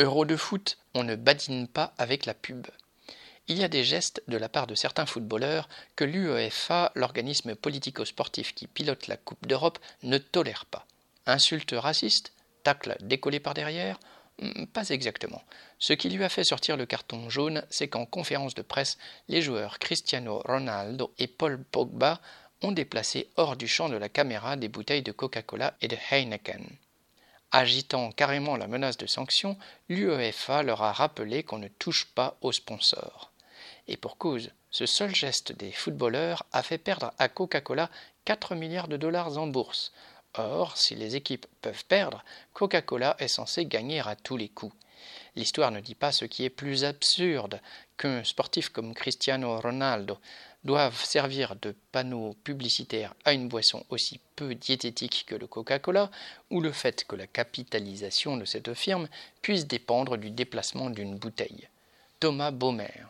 Euro de foot, on ne badine pas avec la pub. Il y a des gestes de la part de certains footballeurs que l'UEFA, l'organisme politico-sportif qui pilote la Coupe d'Europe, ne tolère pas. Insultes racistes Tacle décollé par derrière hmm, Pas exactement. Ce qui lui a fait sortir le carton jaune, c'est qu'en conférence de presse, les joueurs Cristiano Ronaldo et Paul Pogba ont déplacé hors du champ de la caméra des bouteilles de Coca-Cola et de Heineken. Agitant carrément la menace de sanctions, l'UEFA leur a rappelé qu'on ne touche pas aux sponsors. Et pour cause, ce seul geste des footballeurs a fait perdre à Coca-Cola 4 milliards de dollars en bourse. Or, si les équipes peuvent perdre, Coca-Cola est censé gagner à tous les coups. L'histoire ne dit pas ce qui est plus absurde qu'un sportif comme Cristiano Ronaldo doive servir de panneau publicitaire à une boisson aussi peu diététique que le Coca-Cola, ou le fait que la capitalisation de cette firme puisse dépendre du déplacement d'une bouteille. Thomas Baumer